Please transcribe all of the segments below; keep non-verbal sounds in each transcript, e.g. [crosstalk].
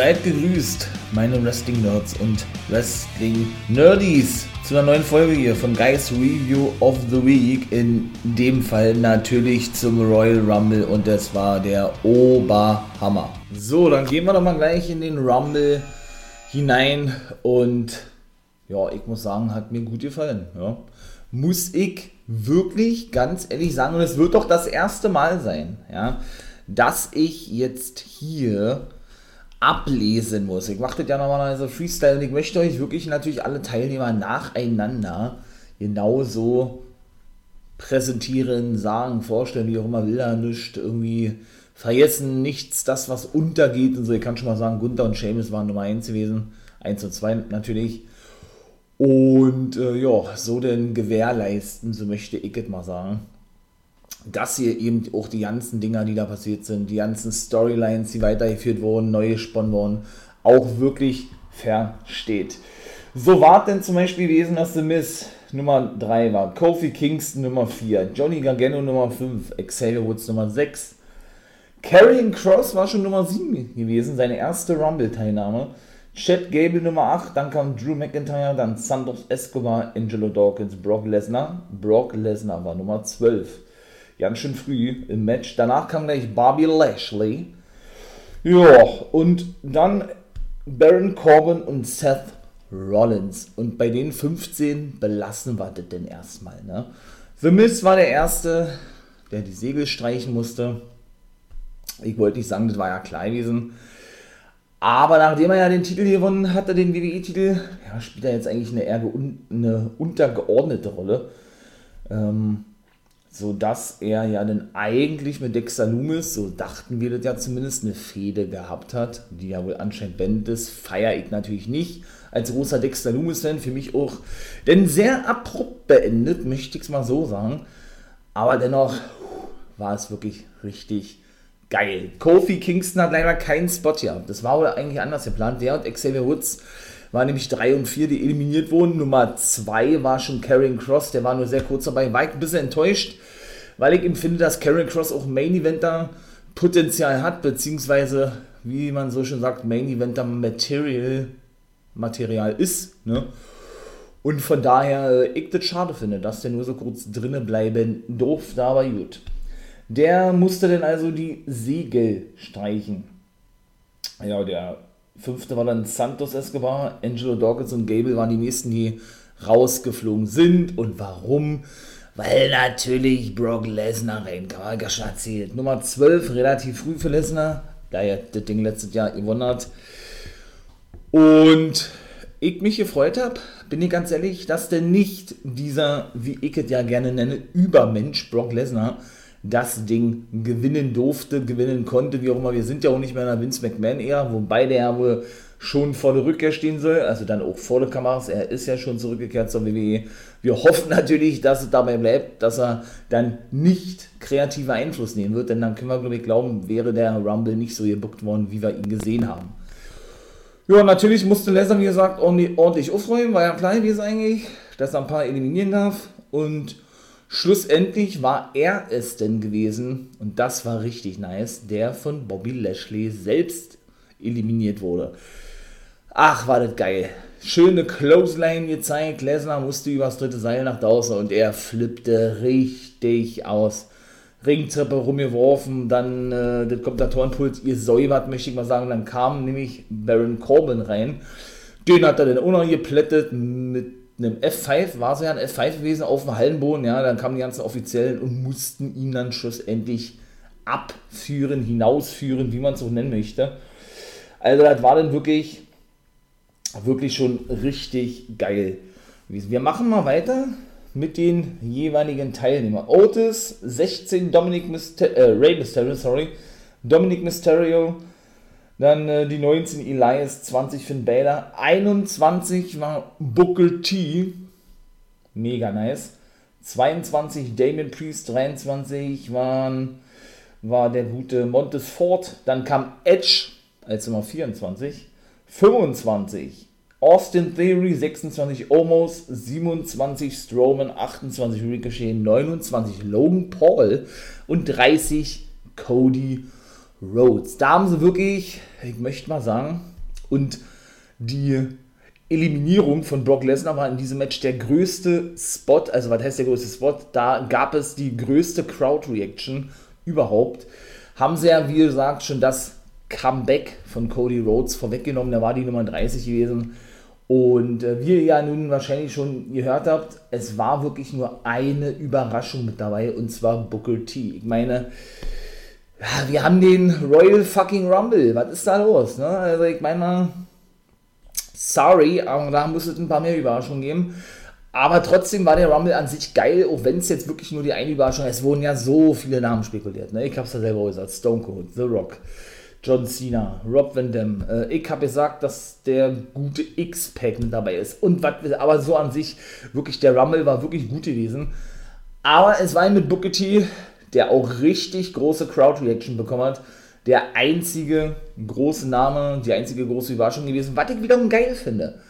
Seid gegrüßt, meine Wrestling-Nerds und Wrestling-Nerdies, zu einer neuen Folge hier von Guys Review of the Week. In dem Fall natürlich zum Royal Rumble und das war der Oberhammer. So, dann gehen wir doch mal gleich in den Rumble hinein und ja, ich muss sagen, hat mir gut gefallen. Ja. Muss ich wirklich ganz ehrlich sagen, und es wird doch das erste Mal sein, ja, dass ich jetzt hier ablesen muss. Ich mache das ja normalerweise Freestyle und ich möchte euch wirklich natürlich alle Teilnehmer nacheinander genauso präsentieren, sagen, vorstellen, wie auch immer will er nicht irgendwie vergessen, nichts, das was untergeht und so. Ich kann schon mal sagen, Gunther und Seamus waren Nummer 1 gewesen, 1 und 2 natürlich. Und äh, ja, so denn gewährleisten, so möchte ich es mal sagen dass hier eben auch die ganzen Dinger, die da passiert sind, die ganzen Storylines, die weitergeführt wurden, neu gesponnen wurden, auch wirklich versteht. So war denn zum Beispiel gewesen, dass The Miss Nummer 3 war, Kofi Kingston Nummer 4, Johnny Gargano Nummer 5, Xavier Woods Nummer 6, Karrion Cross war schon Nummer 7 gewesen, seine erste Rumble-Teilnahme. Chad Gable Nummer 8, dann kam Drew McIntyre, dann Santos Escobar, Angelo Dawkins, Brock Lesnar. Brock Lesnar war Nummer 12 ganz schön früh im Match. Danach kam gleich Bobby Lashley. Ja, und dann Baron Corbin und Seth Rollins. Und bei den 15 belassen wir das denn erstmal. Ne? The Miz war der Erste, der die Segel streichen musste. Ich wollte nicht sagen, das war ja klar gewesen. Aber nachdem er ja den Titel gewonnen hatte, den WWE-Titel, ja, spielt er jetzt eigentlich eine eher eine untergeordnete Rolle. Ähm, so dass er ja dann eigentlich mit Dexter Loomis, so dachten wir das ja zumindest, eine Fehde gehabt hat, die ja wohl anscheinend beendet ist, feiere ich natürlich nicht. Als großer Dexter Loomis-Fan für mich auch, denn sehr abrupt beendet, möchte ich es mal so sagen. Aber dennoch war es wirklich richtig geil. Kofi Kingston hat leider keinen Spot gehabt. Das war wohl eigentlich anders geplant. Der und Xavier Woods waren nämlich 3 und 4, die eliminiert wurden. Nummer 2 war schon Karen Cross, der war nur sehr kurz dabei. War ich ein bisschen enttäuscht, weil ich empfinde, dass Karen Cross auch Main Eventer Potenzial hat, beziehungsweise, wie man so schön sagt, Main Eventer Material, Material ist. Ne? Und von daher äh, ich das schade finde, dass der nur so kurz drinnen bleiben durfte, aber gut. Der musste dann also die Segel streichen. Ja, der Fünfte war dann Santos Escobar, Angelo Dawkins und Gable waren die nächsten, die rausgeflogen sind. Und warum? Weil natürlich Brock Lesnar ich schon erzählt. Nummer 12, relativ früh für Lesnar, da er das Ding letztes Jahr gewonnen hat. Und ich mich gefreut habe, bin ich ganz ehrlich, dass der nicht dieser, wie ich es ja gerne nenne, Übermensch Brock Lesnar das Ding gewinnen durfte, gewinnen konnte, wie auch immer. Wir sind ja auch nicht mehr in der Vince McMahon-Ära, wobei der ja wohl schon vor der Rückkehr stehen soll, also dann auch vor der Kameras. Er ist ja schon zurückgekehrt zur WWE. Wir hoffen natürlich, dass es dabei bleibt, dass er dann nicht kreativer Einfluss nehmen wird, denn dann können wir, glaube ich, glauben, wäre der Rumble nicht so gebuckt worden, wie wir ihn gesehen haben. Ja, natürlich musste Lesnar, wie gesagt, ordentlich aufräumen, war ja klar gewesen eigentlich, dass er ein paar eliminieren darf und Schlussendlich war er es denn gewesen, und das war richtig nice, der von Bobby Lashley selbst eliminiert wurde. Ach, war das geil. Schöne Clothesline gezeigt. Lesnar musste übers dritte Seil nach draußen und er flippte richtig aus. Ringtreppe rumgeworfen, dann äh, das Kommentatorenpult gesäubert, möchte ich mal sagen. Dann kam nämlich Baron Corbin rein. Den hat er dann auch noch geplättet mit einem F5, war es ja ein F5 gewesen auf dem Hallenboden, ja, dann kamen die ganzen Offiziellen und mussten ihn dann schlussendlich abführen, hinausführen, wie man es so nennen möchte. Also das war dann wirklich, wirklich schon richtig geil. Wir machen mal weiter mit den jeweiligen Teilnehmern. Otis, 16 Dominic Mysterio, äh, Ray Mysterio, sorry, Dominic Mysterio, dann äh, die 19 Elias, 20 Finn Balor, 21 war Booker T, mega nice. 22 Damien Priest, 23 waren, war der gute Montes Ford, dann kam Edge als Nummer 24, 25 Austin Theory, 26 Omos, 27 Strowman, 28 Ricochet, 29 Logan Paul und 30 Cody Rhodes. Da haben sie wirklich, ich möchte mal sagen, und die Eliminierung von Brock Lesnar war in diesem Match der größte Spot, also was heißt der größte Spot? Da gab es die größte Crowd-Reaction überhaupt. Haben sie ja, wie gesagt, schon das Comeback von Cody Rhodes vorweggenommen, da war die Nummer 30 gewesen. Und äh, wie ihr ja nun wahrscheinlich schon gehört habt, es war wirklich nur eine Überraschung mit dabei und zwar Booker T. Ich meine, ja, wir haben den Royal fucking Rumble. Was ist da los? Ne? Also ich meine, sorry, aber da muss es ein paar mehr Überraschungen geben. Aber trotzdem war der Rumble an sich geil, auch wenn es jetzt wirklich nur die eine Überraschung ist. Es wurden ja so viele Namen spekuliert. Ne? Ich habe es ja selber gesagt. Stone Cold, The Rock, John Cena, Rob Van Dam. Äh, ich habe gesagt, dass der gute X-Pack mit dabei ist. Und was, aber so an sich, wirklich, der Rumble war wirklich gut gewesen. Aber es war mit Booker T der auch richtig große Crowd-Reaction bekommen hat. Der einzige große Name, die einzige große Überraschung gewesen, was ich wiederum geil finde.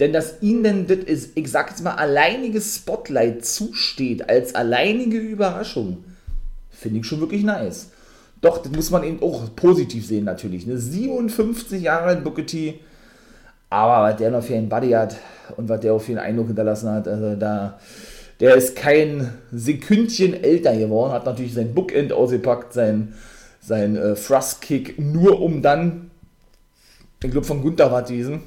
Denn dass ihnen das ist, ich sag jetzt mal, alleiniges Spotlight zusteht, als alleinige Überraschung, finde ich schon wirklich nice. Doch, das muss man eben auch positiv sehen natürlich. Ne? 57 Jahre alt Booker T, aber was der noch für einen Buddy hat und was der auch für einen Eindruck hinterlassen hat, also da der ist kein Sekündchen älter geworden, hat natürlich sein Bookend ausgepackt, sein, sein äh, Thrust-Kick, nur um dann, ich glaube von Gunther war diesen,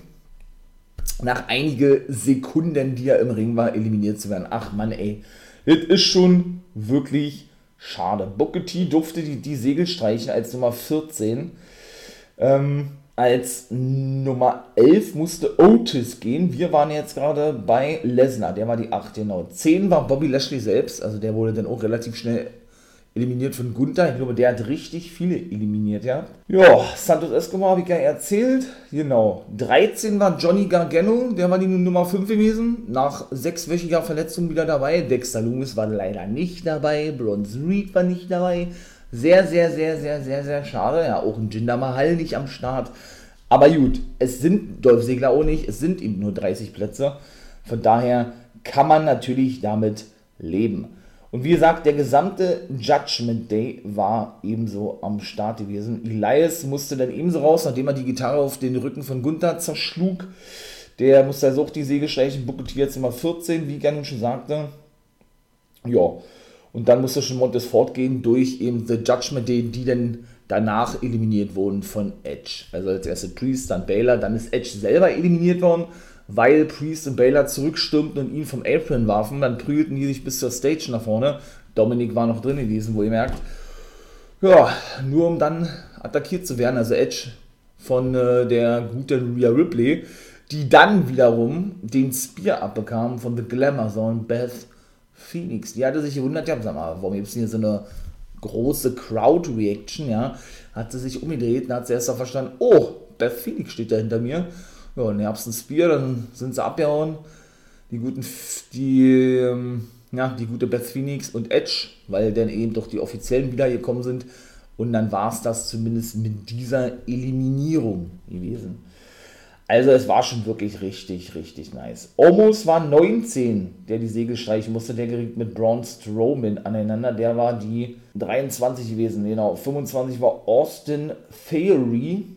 nach einige Sekunden, die er im Ring war, eliminiert zu werden. Ach man, ey, das ist schon wirklich schade. Booker T durfte die, die Segel streichen als Nummer 14. Ähm, als Nummer 11 musste Otis gehen. Wir waren jetzt gerade bei Lesnar, der war die 8, genau. 10 war Bobby Lashley selbst, also der wurde dann auch relativ schnell eliminiert von Gunther. Ich glaube, der hat richtig viele eliminiert, ja. Ja, Santos Escobar habe ich ja erzählt. Genau. 13 war Johnny Gargano, der war die Nummer 5 gewesen. Nach sechswöchiger Verletzung wieder dabei. Dexter Loomis war leider nicht dabei. Bronze Reed war nicht dabei. Sehr, sehr, sehr, sehr, sehr, sehr schade. Ja, auch ein Jinder Mahal nicht am Start. Aber gut, es sind Dolph Segler auch nicht, es sind eben nur 30 Plätze. Von daher kann man natürlich damit leben. Und wie gesagt, der gesamte Judgment Day war ebenso am Start gewesen. Elias musste dann ebenso raus, nachdem er die Gitarre auf den Rücken von Gunther zerschlug. Der musste also auch die Säge streichen. Booker jetzt immer 14, wie nun schon sagte. Ja, und dann musste schon Montes fortgehen durch eben The Judgment Day, die dann danach eliminiert wurden von Edge. Also als erste Priest, dann Baylor, dann ist Edge selber eliminiert worden, weil Priest und Baylor zurückstürmten und ihn vom Apron warfen. Dann prügelten die sich bis zur Stage nach vorne. Dominik war noch drin gewesen, wo ihr merkt. Ja, nur um dann attackiert zu werden. Also Edge von äh, der guten Rhea Ripley, die dann wiederum den Spear abbekam von The Glamour Zone Beth Phoenix. Die hatte sich gewundert, ja, sag mal, warum gibt es hier so eine große Crowd-Reaction, ja, hat sie sich umgedreht und hat sie erst mal verstanden, oh, Beth Phoenix steht da hinter mir. Ja, und dann hab's ein Spear, dann sind sie abgehauen. Die guten, die, ähm, ja, die gute Beth Phoenix und Edge, weil dann eben doch die Offiziellen wiedergekommen sind. Und dann war es das zumindest mit dieser Eliminierung gewesen. Also es war schon wirklich richtig, richtig nice. Omos war 19, der die Segel streichen musste. Der geriet mit Braun Strowman aneinander. Der war die 23 gewesen. Genau, 25 war Austin Theory,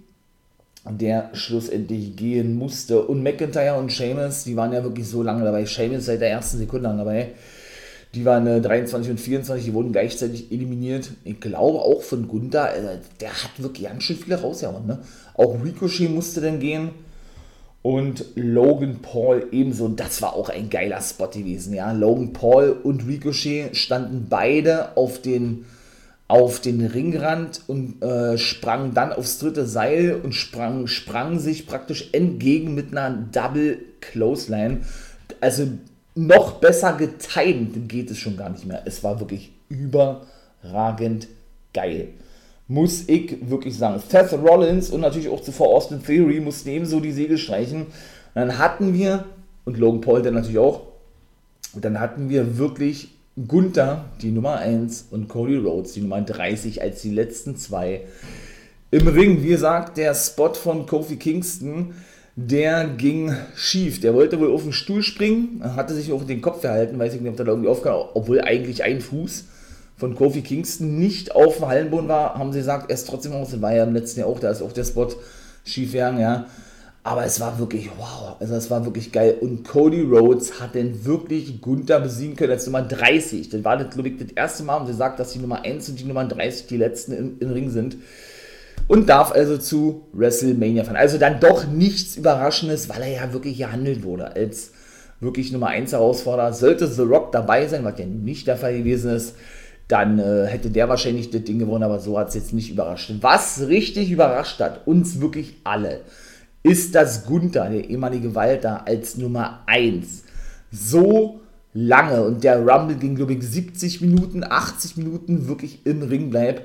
der schlussendlich gehen musste. Und McIntyre und Sheamus, die waren ja wirklich so lange dabei. Sheamus seit der ersten Sekunde lang dabei. Die waren äh, 23 und 24, die wurden gleichzeitig eliminiert. Ich glaube auch von Gunther, äh, der hat wirklich ganz schön viele rausgehauen. Ne? Auch Ricochet musste dann gehen und Logan Paul ebenso. Das war auch ein geiler Spot gewesen. Ja? Logan Paul und Ricochet standen beide auf den, auf den Ringrand und äh, sprangen dann aufs dritte Seil und sprangen, sprangen sich praktisch entgegen mit einer Double Clothesline. Also noch besser getimt geht es schon gar nicht mehr. Es war wirklich überragend geil muss ich wirklich sagen. Seth Rollins und natürlich auch zuvor Austin Theory mussten ebenso die Segel streichen. Und dann hatten wir, und Logan Paul dann natürlich auch, und dann hatten wir wirklich Gunther, die Nummer 1, und Cody Rhodes, die Nummer 30, als die letzten zwei im Ring. Wie gesagt, der Spot von Kofi Kingston, der ging schief. Der wollte wohl auf den Stuhl springen, hatte sich auch den Kopf verhalten, weiß ich nicht, ob da irgendwie aufgehört, obwohl eigentlich ein Fuß von Kofi Kingston nicht auf dem Hallenboden war, haben sie gesagt, er ist trotzdem aus, war ja im letzten Jahr auch, da ist auch der Spot schief gegangen, ja. Aber es war wirklich, wow, also es war wirklich geil. Und Cody Rhodes hat denn wirklich Gunther besiegen können als Nummer 30. Das war, das, glaube ich, das erste Mal, und sie sagt, dass die Nummer 1 und die Nummer 30 die letzten im, im Ring sind. Und darf also zu WrestleMania fahren. Also dann doch nichts Überraschendes, weil er ja wirklich gehandelt wurde als wirklich Nummer 1 Herausforderer. Sollte The Rock dabei sein, was ja nicht der Fall gewesen ist, dann äh, hätte der wahrscheinlich das Ding gewonnen, aber so hat es jetzt nicht überrascht. Was richtig überrascht hat, uns wirklich alle, ist, dass Gunther, der ehemalige Walter, als Nummer 1 so lange und der Rumble ging, glaube ich, 70 Minuten, 80 Minuten wirklich im Ring bleibt.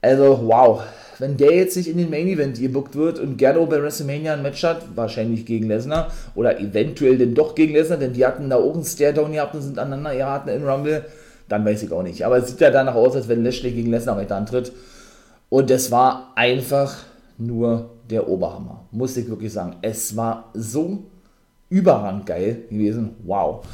Also, wow. Wenn der jetzt nicht in den Main Event gebuckt wird und auch bei WrestleMania ein Match hat, wahrscheinlich gegen Lesnar oder eventuell denn doch gegen Lesnar, denn die hatten da auch einen Stare-Down gehabt und sind aneinander geraten in Rumble, dann weiß ich auch nicht. Aber es sieht ja danach aus, als wenn Lashley gegen Lesnar weiter antritt. Und es war einfach nur der Oberhammer. Muss ich wirklich sagen. Es war so überragend geil gewesen. Wow.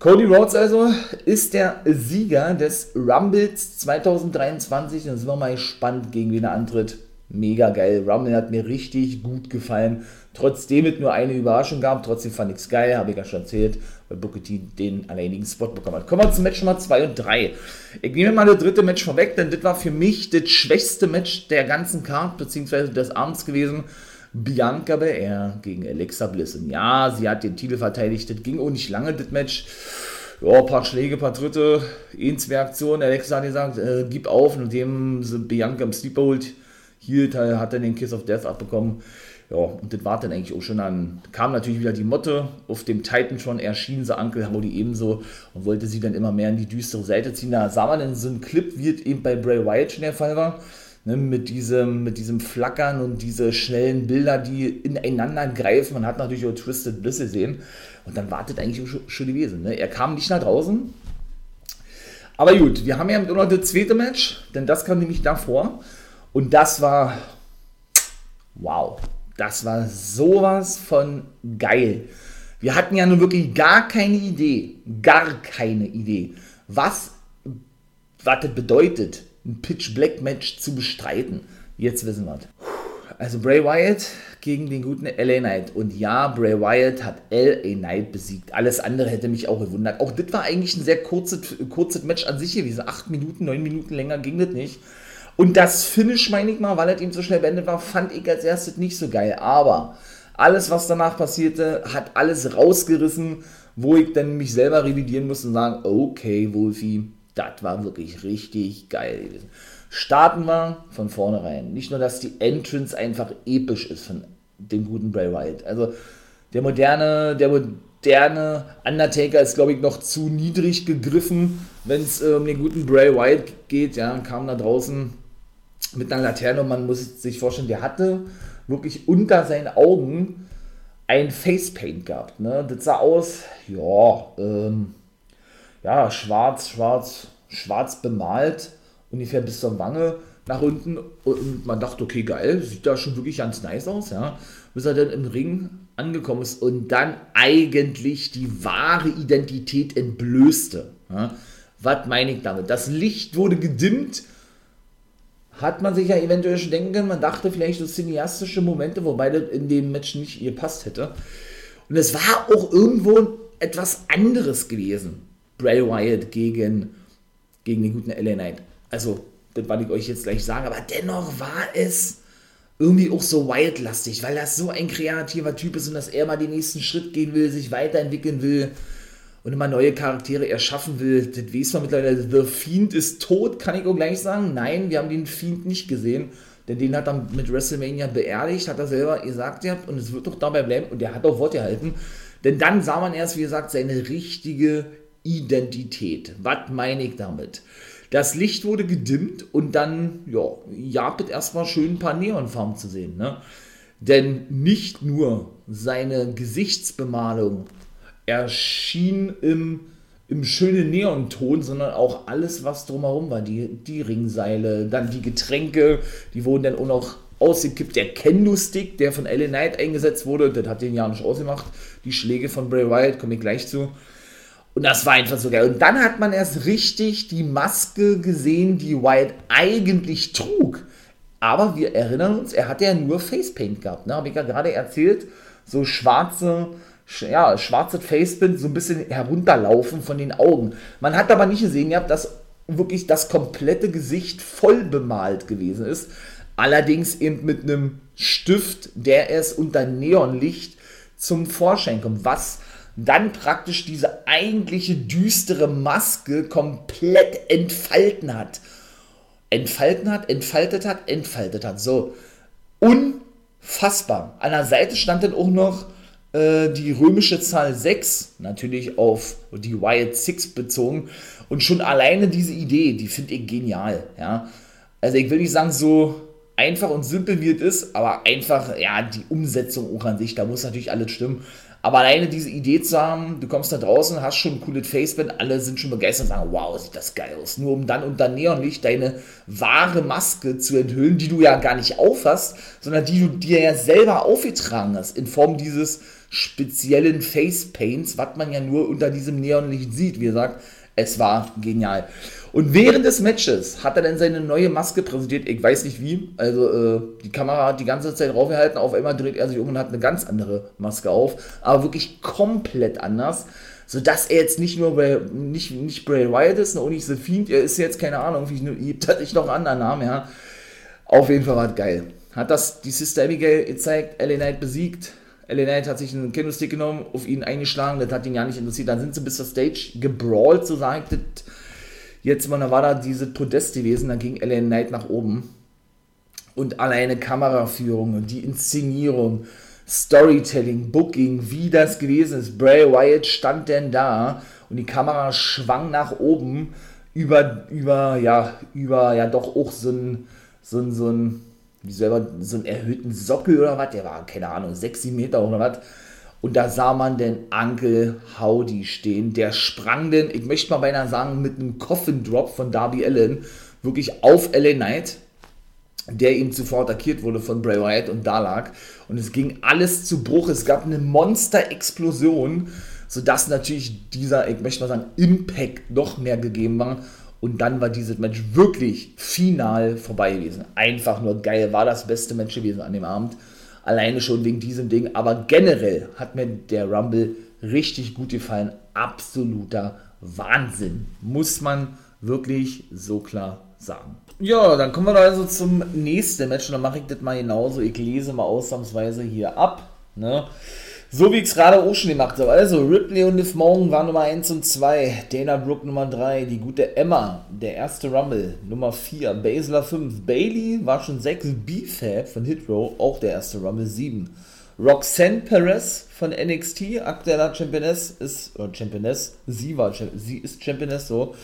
Cody Rhodes also ist der Sieger des Rumbles 2023. Dann sind wir mal gespannt, gegen wen er antritt. Mega geil. Rumble hat mir richtig gut gefallen. Trotzdem es nur eine Überraschung gab, trotzdem fand ich es geil, habe ich ja schon erzählt, weil Booker T den alleinigen Spot bekommen hat. Kommen wir zum Match Nummer 2 und 3. Ich nehme mal das dritte Match vorweg, denn das war für mich das schwächste Match der ganzen Card, beziehungsweise des Abends gewesen. Bianca Belair gegen Alexa Bliss. Und ja, sie hat den Titel verteidigt, das ging auch nicht lange, das Match. Ja, ein paar Schläge, ein paar Tritte, zwei Aktionen. Alexa hat gesagt, äh, gib auf, nachdem sie Bianca im Sleep holt, hielt, hat er den Kiss of Death abbekommen. Ja, und das war dann eigentlich auch schon dann, kam natürlich wieder die Motte, auf dem Titan schon erschien sie Uncle Howdy ebenso und wollte sie dann immer mehr in die düstere Seite ziehen. Da sah man dann so einen Clip, wie es eben bei Bray Wyatt schon der Fall war, ne, mit, diesem, mit diesem Flackern und diese schnellen Bilder, die ineinander greifen. Man hat natürlich auch Twisted Bliss gesehen und dann wartet eigentlich auch schon gewesen. Ne? Er kam nicht nach draußen, aber gut, wir haben ja noch das zweite Match, denn das kam nämlich davor und das war wow. Das war sowas von geil. Wir hatten ja nun wirklich gar keine Idee, gar keine Idee, was, was das bedeutet, ein Pitch Black Match zu bestreiten. Jetzt wissen wir es. Also Bray Wyatt gegen den guten LA Knight. Und ja, Bray Wyatt hat LA Knight besiegt. Alles andere hätte mich auch gewundert. Auch das war eigentlich ein sehr kurzes, kurzes Match an sich gewesen. Acht Minuten, neun Minuten länger ging das nicht. Und das Finish, meine ich mal, weil er ihm so schnell beendet war, fand ich als erstes nicht so geil. Aber alles, was danach passierte, hat alles rausgerissen, wo ich dann mich selber revidieren musste und sagen, okay, Wolfi, das war wirklich richtig geil gewesen. Starten wir von vornherein. Nicht nur, dass die Entrance einfach episch ist von dem guten Bray Wyatt. Also der moderne, der moderne Undertaker ist, glaube ich, noch zu niedrig gegriffen, wenn es äh, um den guten Bray Wyatt geht. Ja, kam da draußen mit einer Laterne und man muss sich vorstellen, der hatte wirklich unter seinen Augen ein Facepaint gehabt. Ne? Das sah aus, ja, ähm, ja, schwarz, schwarz, schwarz bemalt, ungefähr bis zur Wange nach unten und man dachte, okay, geil, sieht da schon wirklich ganz nice aus, ja. Bis er dann im Ring angekommen ist und dann eigentlich die wahre Identität entblößte. Ja. Was meine ich damit? Das Licht wurde gedimmt hat man sich ja eventuell schon denken können, man dachte vielleicht so cineastische Momente, wobei das in dem Match nicht gepasst hätte. Und es war auch irgendwo etwas anderes gewesen. Bray Wyatt gegen, gegen den guten LA Knight. Also, das werde ich euch jetzt gleich sagen, aber dennoch war es irgendwie auch so Wyatt-lastig, weil er so ein kreativer Typ ist und dass er mal den nächsten Schritt gehen will, sich weiterentwickeln will und immer neue Charaktere erschaffen will. Das weiß man mittlerweile. The Fiend ist tot, kann ich auch gleich sagen. Nein, wir haben den Fiend nicht gesehen. Denn den hat er mit WrestleMania beerdigt, hat er selber gesagt ja, und es wird doch dabei bleiben. Und der hat auch Wort gehalten. Denn dann sah man erst, wie gesagt, seine richtige Identität. Was meine ich damit? Das Licht wurde gedimmt und dann, ja, jagt erstmal schön ein paar Neonfarben zu sehen. Ne? Denn nicht nur seine Gesichtsbemalung erschien im, im schönen Neonton, sondern auch alles, was drumherum war. Die, die Ringseile, dann die Getränke, die wurden dann auch noch ausgekippt. Der Kendo-Stick, der von Ellen Knight eingesetzt wurde, das hat den ja nicht ausgemacht. Die Schläge von Bray Wyatt, komme ich gleich zu. Und das war einfach so geil. Und dann hat man erst richtig die Maske gesehen, die Wyatt eigentlich trug. Aber wir erinnern uns, er hatte ja nur Facepaint gehabt. Ne? Habe ich ja gerade erzählt. So schwarze, ja, schwarze Facepaint, so ein bisschen herunterlaufen von den Augen. Man hat aber nicht gesehen gehabt, dass wirklich das komplette Gesicht voll bemalt gewesen ist. Allerdings eben mit einem Stift, der es unter Neonlicht zum Vorschein kommt. Was dann praktisch diese eigentliche düstere Maske komplett entfalten hat. Entfalten hat, entfaltet hat, entfaltet hat. So. Unfassbar. An der Seite stand dann auch noch äh, die römische Zahl 6, natürlich auf die Wild 6 bezogen. Und schon alleine diese Idee, die finde ich genial. Ja? Also ich will nicht sagen, so einfach und simpel wie es ist, aber einfach, ja, die Umsetzung auch an sich, da muss natürlich alles stimmen. Aber alleine diese Idee zu haben, du kommst da draußen, hast schon ein cooles Faceband, alle sind schon begeistert und sagen, wow, sieht das geil aus. Nur um dann unter Neonlicht deine wahre Maske zu enthüllen, die du ja gar nicht aufhast, sondern die du dir ja selber aufgetragen hast, in Form dieses speziellen Facepaints, was man ja nur unter diesem Neonlicht sieht. Wie gesagt, es war genial. Und während des Matches hat er dann seine neue Maske präsentiert. Ich weiß nicht wie. Also äh, die Kamera hat die ganze Zeit draufgehalten. Auf einmal dreht er sich um und hat eine ganz andere Maske auf. Aber wirklich komplett anders. Sodass er jetzt nicht nur Bray, nicht, nicht Bray Wyatt ist und nicht The Fiend. Er ist jetzt, keine Ahnung, wie ich, hatte ich noch einen anderen Namen, ja. Auf jeden Fall war es geil. Hat das die Sister Abigail gezeigt, LA Knight besiegt. LA Knight hat sich einen Candlestick genommen, auf ihn eingeschlagen, das hat ihn ja nicht interessiert. Dann sind sie bis zur Stage gebrawlt, so sagt das Jetzt mal, da war da diese Podest gewesen, da ging LA Knight nach oben. Und alleine Kameraführung und die Inszenierung, Storytelling, Booking, wie das gewesen ist. Bray Wyatt stand denn da und die Kamera schwang nach oben über, über, ja, über, ja, doch auch so ein, so ein, so ein, wie selber, so einen erhöhten Sockel oder was, der war, keine Ahnung, 6, 7 Meter oder was und da sah man den Uncle Howdy stehen. Der sprang denn, ich möchte mal beinahe sagen, mit einem Coffin Drop von Darby Allen wirklich auf LA Knight, der ihm zuvor attackiert wurde von Bray Wyatt und da lag. Und es ging alles zu Bruch. Es gab eine Monster-Explosion, sodass natürlich dieser, ich möchte mal sagen, Impact noch mehr gegeben war. Und dann war dieses Match wirklich final vorbei gewesen. Einfach nur geil. War das beste Match gewesen an dem Abend. Alleine schon wegen diesem Ding. Aber generell hat mir der Rumble richtig gut gefallen. Absoluter Wahnsinn. Muss man wirklich so klar sagen. Ja, dann kommen wir also zum nächsten Match. Und dann mache ich das mal genauso. Ich lese mal ausnahmsweise hier ab. Ne? So wie ich es gerade auch schon gemacht habe. Also, Ripley und Liv Morgan waren Nummer 1 und 2. Dana Brooke Nummer 3. Die gute Emma, der erste Rumble, Nummer 4. Baszler 5. Bailey war schon 6. B-Fab von Hitrow, auch der erste Rumble 7. Roxanne Perez von NXT, aktueller Championess, ist, oder Championess, sie war, sie ist Championess, so,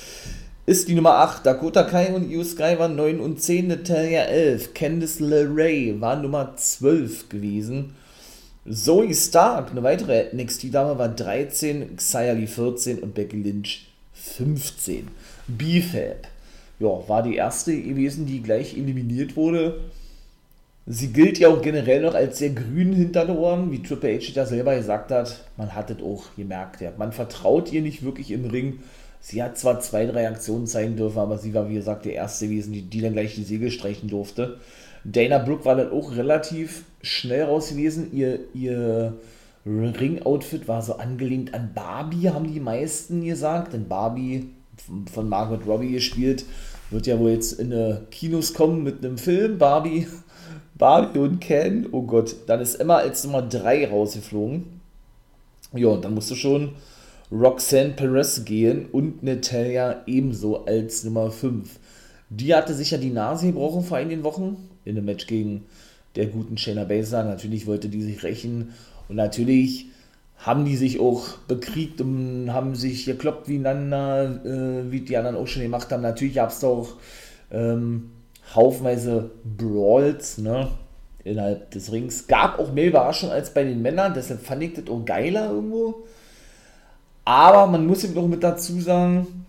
ist die Nummer 8. Dakota Kai und Io Sky waren 9 und 10, Natalia 11. Candice LeRae war Nummer 12 gewesen. Zoe Stark, eine weitere NXT-Dame, war 13, Xia Lee 14 und Becky Lynch 15. BFAB, ja, war die erste gewesen, die gleich eliminiert wurde. Sie gilt ja auch generell noch als sehr grün hinter den Ohren, wie Triple H da selber gesagt hat. Man hat es auch gemerkt. Ja. Man vertraut ihr nicht wirklich im Ring. Sie hat zwar zwei, drei Aktionen zeigen dürfen, aber sie war, wie gesagt, der erste gewesen, die, die dann gleich die Segel streichen durfte. Dana Brooke war dann auch relativ schnell raus gewesen. Ihr, ihr Ring-Outfit war so angelehnt an Barbie, haben die meisten gesagt. Denn Barbie, von Margot Robbie gespielt, wird ja wohl jetzt in eine Kinos kommen mit einem Film. Barbie, Barbie und Ken. Oh Gott, dann ist Emma als Nummer 3 rausgeflogen. Ja, und dann musste schon Roxanne Perez gehen und Natalia ebenso als Nummer 5. Die hatte sich ja die Nase gebrochen vor einigen Wochen in einem Match gegen der guten Shayna Baszler. Natürlich wollte die sich rächen und natürlich haben die sich auch bekriegt und haben sich gekloppt wie einander, äh, wie die anderen auch schon gemacht haben. Natürlich gab es auch ähm, haufenweise Brawls ne, innerhalb des Rings. Gab auch mehr Überraschung als bei den Männern, deshalb fand ich das auch geiler irgendwo. Aber man muss eben auch mit dazu sagen,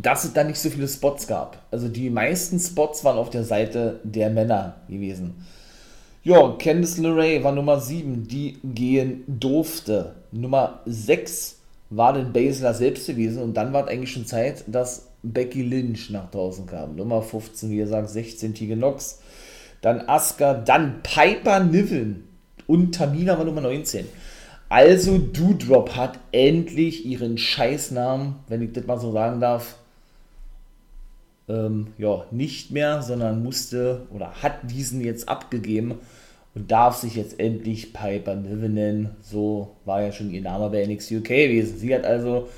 dass es da nicht so viele Spots gab. Also die meisten Spots waren auf der Seite der Männer gewesen. Ja, Candice LeRae war Nummer 7, die gehen durfte. Nummer 6 war denn Baszler selbst gewesen und dann war es eigentlich schon Zeit, dass Becky Lynch nach draußen kam. Nummer 15, wie gesagt, 16 Tegan Nox, dann Asuka, dann Piper Niven und Tamina war Nummer 19. Also Doudrop hat endlich ihren Scheißnamen, wenn ich das mal so sagen darf, ähm, ja, nicht mehr, sondern musste oder hat diesen jetzt abgegeben und darf sich jetzt endlich Piper Niven. So war ja schon ihr Name bei NXT UK gewesen. Sie hat also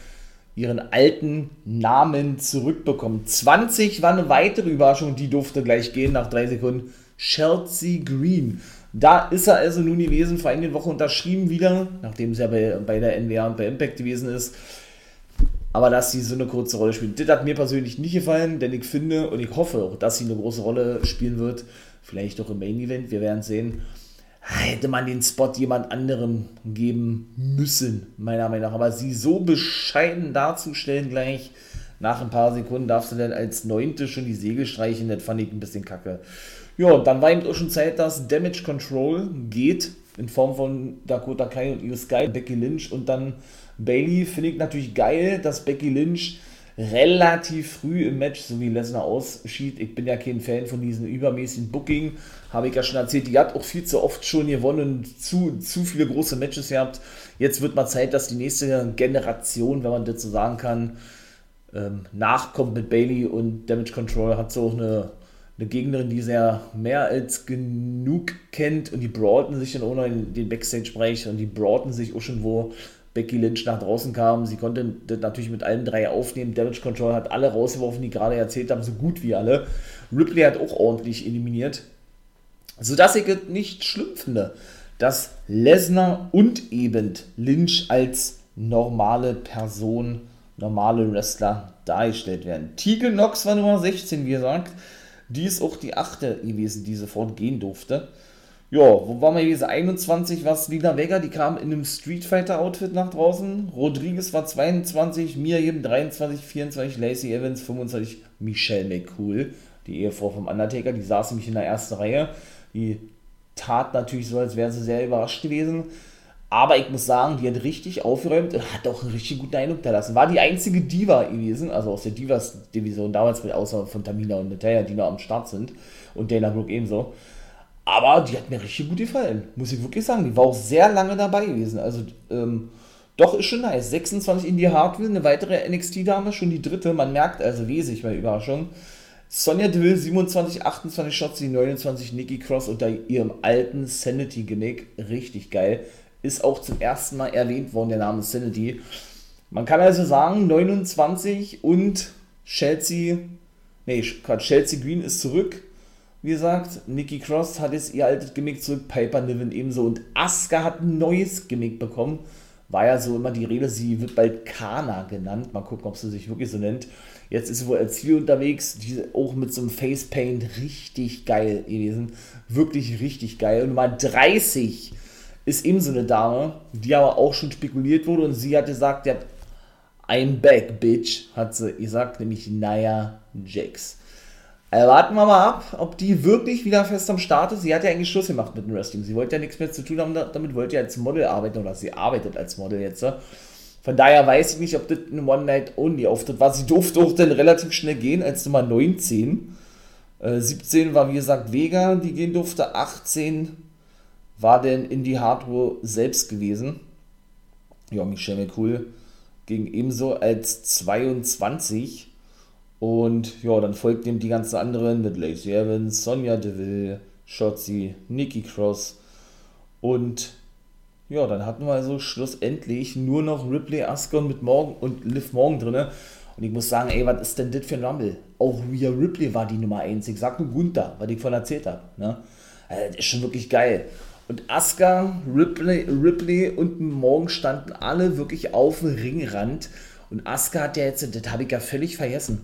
ihren alten Namen zurückbekommen. 20 war eine weitere Überraschung, die durfte gleich gehen nach drei Sekunden. Chelsea Green. Da ist er also nun gewesen, vor einigen Wochen unterschrieben wieder, nachdem es ja bei, bei der NWA und bei Impact gewesen ist. Aber dass sie so eine kurze Rolle spielt, das hat mir persönlich nicht gefallen, denn ich finde und ich hoffe auch, dass sie eine große Rolle spielen wird. Vielleicht auch im Main Event, wir werden sehen. Hätte man den Spot jemand anderem geben müssen, meiner Meinung nach. Aber sie so bescheiden darzustellen gleich, nach ein paar Sekunden darfst du dann als Neunte schon die Segel streichen, das fand ich ein bisschen kacke. Ja, und dann war eben auch schon Zeit, dass Damage Control geht, in Form von Dakota Kai und Io Sky, Becky Lynch und dann Bailey finde ich natürlich geil, dass Becky Lynch relativ früh im Match, so wie Lesnar ausschied. Ich bin ja kein Fan von diesem übermäßigen Booking, habe ich ja schon erzählt. Die hat auch viel zu oft schon gewonnen, zu, zu viele große Matches gehabt. Jetzt wird mal Zeit, dass die nächste Generation, wenn man das so sagen kann, ähm, nachkommt mit Bailey und Damage Control hat so auch eine, eine Gegnerin, die sehr mehr als genug kennt und die broaden sich dann auch noch in den Backstage-Bereich und die broaden sich auch schon, wo Becky Lynch nach draußen kam. Sie konnte das natürlich mit allen drei aufnehmen. Damage Control hat alle rausgeworfen, die gerade erzählt haben, so gut wie alle. Ripley hat auch ordentlich eliminiert. Sodass ich es nicht schlimm finde, dass Lesnar und eben Lynch als normale Person, normale Wrestler dargestellt werden. Tegan Knox war Nummer 16, wie gesagt. Die ist auch die achte gewesen, die sofort gehen durfte. Ja, wo waren wir gewesen? 21 war es Lina Vega, die kam in einem Street Fighter Outfit nach draußen. Rodriguez war 22, Miriam 23, 24, Lacey Evans 25, Michelle McCool, die Ehefrau vom Undertaker, die saß nämlich in der ersten Reihe. Die tat natürlich so, als wäre sie sehr überrascht gewesen. Aber ich muss sagen, die hat richtig aufgeräumt und hat auch einen richtig guten Eindruck da lassen. War die einzige Diva gewesen, also aus der Divas-Division damals mit, außer von Tamina und Natalia, die noch am Start sind. Und Dana Brooke ebenso. Aber die hat mir richtig gut gefallen, muss ich wirklich sagen. Die war auch sehr lange dabei gewesen. Also, ähm, doch, ist schon nice. 26 Indie Hardware, eine weitere NXT-Dame, schon die dritte. Man merkt also wesentlich bei Überraschung. Sonja Deville 27, 28 Shots, die 29 Nikki Cross unter ihrem alten Sanity-Gimmick. Richtig geil. Ist auch zum ersten Mal erwähnt worden, der Name Sanity. Man kann also sagen, 29 und Chelsea, nee, Quatsch, Chelsea Green ist zurück wie gesagt, Nikki Cross hat jetzt ihr altes Gimmick zurück, Piper Niven ebenso und Asuka hat ein neues Gimmick bekommen. War ja so immer die Rede, sie wird bald Kana genannt. Mal gucken, ob sie sich wirklich so nennt. Jetzt ist sie wohl als Ziel unterwegs, die auch mit so einem Facepaint richtig geil gewesen. Wirklich richtig geil. Und Nummer 30 ist eben so eine Dame, die aber auch schon spekuliert wurde und sie hat gesagt, ja, I'm back, bitch, hat sie gesagt, nämlich Naya Jax. Also warten wir mal ab, ob die wirklich wieder fest am Start ist. Sie hat ja eigentlich Schluss gemacht mit dem Wrestling. Sie wollte ja nichts mehr zu tun haben, damit wollte ja als Model arbeiten oder sie arbeitet als Model jetzt. Von daher weiß ich nicht, ob das ein One-Night-Only-Auftritt war. Sie durfte auch dann relativ schnell gehen als Nummer 19. Äh, 17 war wie gesagt Vega, die gehen durfte. 18 war denn Indie Hardware selbst gewesen. Ja, Michelle McCool ging ebenso als 22. Und ja, dann folgt ihm die ganzen anderen mit Lacey Evans, Sonja Deville, Shotzi, Nikki Cross. Und ja, dann hatten wir also schlussendlich nur noch Ripley, Ascon mit Morgan und Liv Morgan drin. Und ich muss sagen, ey, was ist denn das für ein Rumble? Auch Rhea Ripley war die Nummer 1. Ich sag nur Gunther, was ich von erzählt habe. Ne? Also, das ist schon wirklich geil. Und Asuka, Ripley, Ripley und Morgan standen alle wirklich auf dem Ringrand. Und Asuka hat ja jetzt, das habe ich ja völlig vergessen,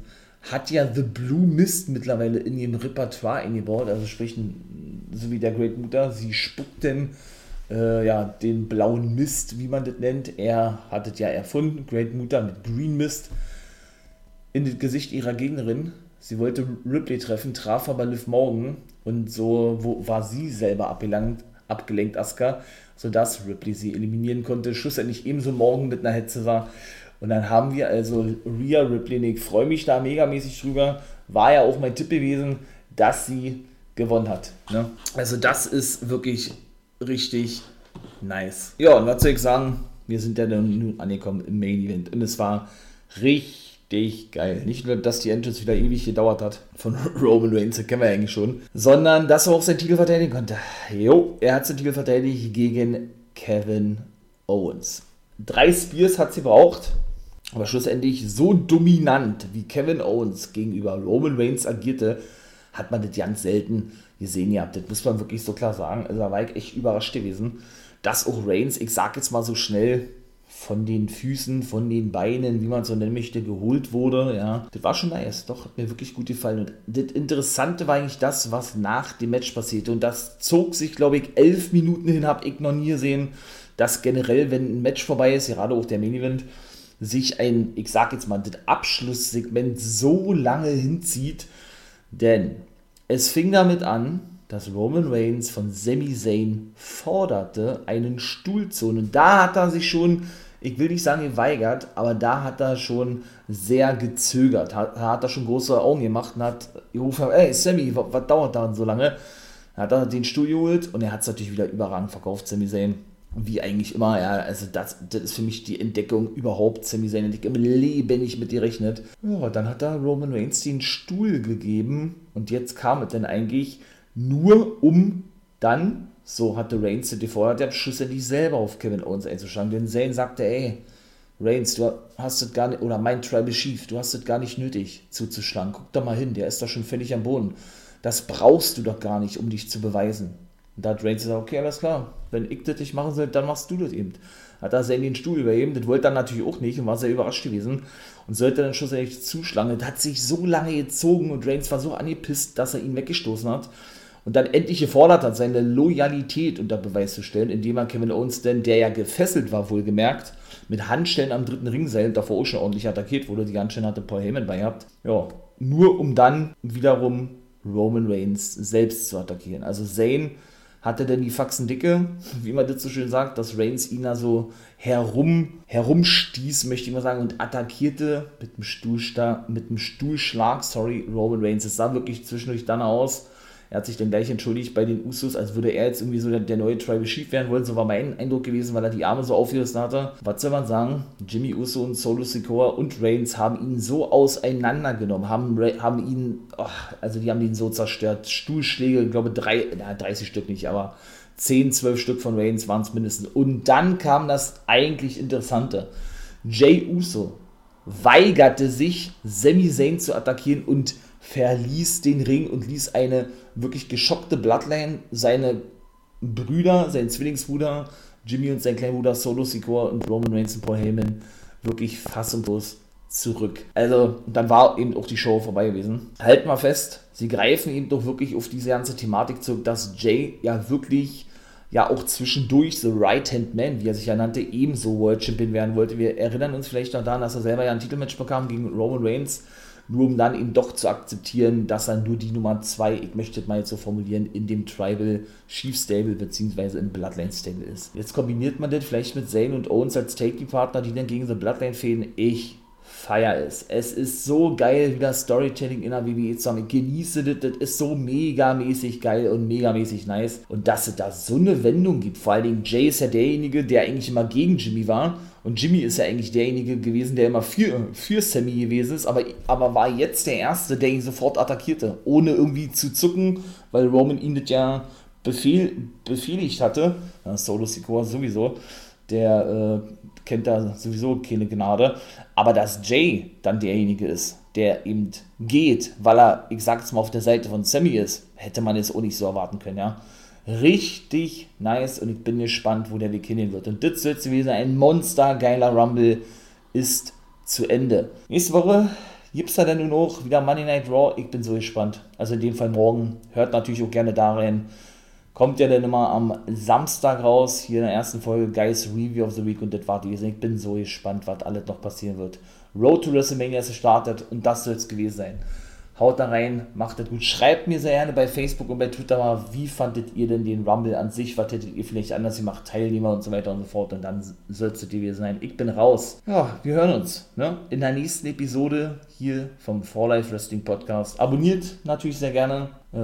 hat ja The Blue Mist mittlerweile in ihrem Repertoire eingebaut, also sprich, so wie der Great Mutter, sie spuckt denn äh, ja, den blauen Mist, wie man das nennt. Er hat es ja erfunden, Great Mutter mit Green Mist, in das Gesicht ihrer Gegnerin. Sie wollte Ripley treffen, traf aber Liv Morgan und so wo, war sie selber abgelenkt, abgelenkt Asuka, sodass Ripley sie eliminieren konnte. Schlussendlich ebenso morgen mit einer Hetze war. Und dann haben wir also Rhea Ripley. Ich freue mich da megamäßig drüber. War ja auch mein Tipp gewesen, dass sie gewonnen hat. Ne? Also das ist wirklich richtig nice. Ja, und was soll ich sagen? Wir sind ja dann nun angekommen im Main Event. Und es war richtig geil. Nicht nur, dass die Entrance wieder ewig gedauert hat von [laughs] Roman Reigns, das kennen wir ja eigentlich schon, sondern dass er auch seinen Titel verteidigen konnte. Jo, er hat seinen Titel verteidigt gegen Kevin Owens. Drei Spears hat sie braucht, aber schlussendlich so dominant wie Kevin Owens gegenüber Roman Reigns agierte, hat man das ganz selten gesehen gehabt. Das muss man wirklich so klar sagen. Also da war ich echt überrascht gewesen, dass auch Reigns, ich sag jetzt mal so schnell, von den Füßen, von den Beinen, wie man es so nennen möchte, geholt wurde. Ja, das war schon nice. Doch, hat mir wirklich gut gefallen. Und das Interessante war eigentlich das, was nach dem Match passierte. Und das zog sich, glaube ich, elf Minuten hin, habe ich noch nie gesehen, dass generell, wenn ein Match vorbei ist, gerade auch der Main Event, sich ein, ich sag jetzt mal, das Abschlusssegment so lange hinzieht. Denn es fing damit an, dass Roman Reigns von Sami Zayn forderte, einen Stuhl zu holen. Und da hat er sich schon, ich will nicht sagen geweigert, aber da hat er schon sehr gezögert. Hat, hat er schon große Augen gemacht und hat gerufen, ey Sammy, was, dauert da so lange? Hat er den Stuhl geholt und er hat es natürlich wieder überragend verkauft, Sami Zayn. Wie eigentlich immer, ja, also das, das ist für mich die Entdeckung überhaupt. Sami Zayn hätte ich im Leben nicht mit gerechnet. Ja, dann hat er Roman Reigns den Stuhl gegeben und jetzt kam es dann eigentlich nur um dann, so hatte Reigns die gefordert, der schlussendlich selber auf Kevin Owens einzuschlagen. Denn Zayn sagte, ey, Reigns, du hast das gar nicht, oder mein Tribal Chief, du hast es gar nicht nötig zuzuschlagen. Guck da mal hin, der ist doch schon völlig am Boden. Das brauchst du doch gar nicht, um dich zu beweisen. Und da hat Reigns gesagt, okay, alles klar, wenn ich das nicht machen soll, dann machst du das eben. Hat er den Stuhl übergeben, das wollte er natürlich auch nicht und war sehr überrascht gewesen und sollte dann schlussendlich zuschlagen. Das hat sich so lange gezogen und Reigns war so angepisst, dass er ihn weggestoßen hat und dann endlich gefordert hat, seine Loyalität unter Beweis zu stellen, indem er Kevin Owens denn, der ja gefesselt war, wohlgemerkt, mit Handstellen am dritten Ringseil davor auch schon ordentlich attackiert wurde, die Handstellen hatte Paul Heyman bei gehabt, ja, nur um dann wiederum Roman Reigns selbst zu attackieren. Also Zayn hatte denn die Faxen dicke, wie man das so schön sagt, dass Reigns ihn da so herum, herumstieß, möchte ich mal sagen, und attackierte mit dem, Stuhlsta mit dem Stuhlschlag, sorry, Roman Reigns. Es sah wirklich zwischendurch dann aus, er hat sich dann gleich entschuldigt bei den Usos, als würde er jetzt irgendwie so der, der neue Tribal Chief werden wollen. So war mein Eindruck gewesen, weil er die Arme so aufgerissen hatte. Was soll man sagen? Jimmy Uso und Solo Sikoa und Reigns haben ihn so auseinandergenommen, haben, haben ihn, oh, also die haben ihn so zerstört. Stuhlschläge, ich glaube drei, na, 30 Stück nicht, aber 10, 12 Stück von Reigns waren es mindestens. Und dann kam das eigentlich Interessante. Jay Uso weigerte sich, Sami Zayn zu attackieren und verließ den Ring und ließ eine wirklich geschockte Bloodline, seine Brüder, sein Zwillingsbruder, Jimmy und sein kleiner Bruder Solo Sikoa und Roman Reigns und Paul Heyman wirklich fassungslos zurück. Also, dann war eben auch die Show vorbei gewesen. Halt mal fest, sie greifen eben doch wirklich auf diese ganze Thematik zurück, dass Jay ja wirklich ja auch zwischendurch The Right-Hand Man, wie er sich ja nannte, ebenso World Champion werden wollte. Wir erinnern uns vielleicht noch daran, dass er selber ja ein Titelmatch bekam gegen Roman Reigns nur um dann eben doch zu akzeptieren, dass er nur die Nummer 2, ich möchte es mal jetzt so formulieren, in dem Tribal Chief Stable bzw. im Bloodline Stable ist. Jetzt kombiniert man das vielleicht mit Zane und Owens als Take-Partner, die dann gegen The Bloodline fäden. Ich feier es. Es ist so geil, wie das Storytelling in der WWE zusammen. Genieße das, das ist so megamäßig geil und megamäßig nice. Und dass es da so eine Wendung gibt. Vor allen Dingen Jay ist ja derjenige, der eigentlich immer gegen Jimmy war. Und Jimmy ist ja eigentlich derjenige gewesen, der immer für, für Sammy gewesen ist, aber, aber war jetzt der Erste, der ihn sofort attackierte, ohne irgendwie zu zucken, weil Roman ihn das ja befehl, befehligt hatte. Ja, Solo Sikoa sowieso, der äh, kennt da sowieso keine Gnade. Aber dass Jay dann derjenige ist, der eben geht, weil er, ich sag's mal, auf der Seite von Sammy ist, hätte man es auch nicht so erwarten können, ja. Richtig nice und ich bin gespannt, wo der Weg hingehen wird. Und das wird gewesen ein monstergeiler Rumble ist zu Ende. Nächste Woche gibt es da dann nur noch wieder Monday Night Raw. Ich bin so gespannt. Also in dem Fall morgen. Hört natürlich auch gerne da rein. Kommt ja dann immer am Samstag raus, hier in der ersten Folge Guys Review of the Week und das war die. Ich bin so gespannt, was alles noch passieren wird. Road to WrestleMania ist gestartet und das soll es gewesen sein. Haut da rein, macht das gut. Schreibt mir sehr gerne bei Facebook und bei Twitter mal, wie fandet ihr denn den Rumble an sich? Was hättet ihr vielleicht anders gemacht? Teilnehmer und so weiter und so fort. Und dann solltet ihr sein. Ich bin raus. Ja, wir hören uns ne? in der nächsten Episode hier vom For Life Wrestling Podcast. Abonniert natürlich sehr gerne, äh,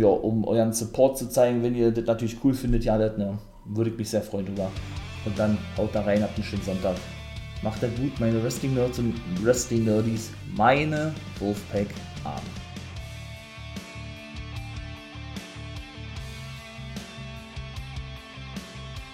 ja, um euren Support zu zeigen, wenn ihr das natürlich cool findet. Ja, das, ne? würde ich mich sehr freuen drüber. Und dann haut da rein, habt einen schönen Sonntag. Macht er gut, meine Wrestling Nerds und Wrestling Nerdies, meine Wolfpack um,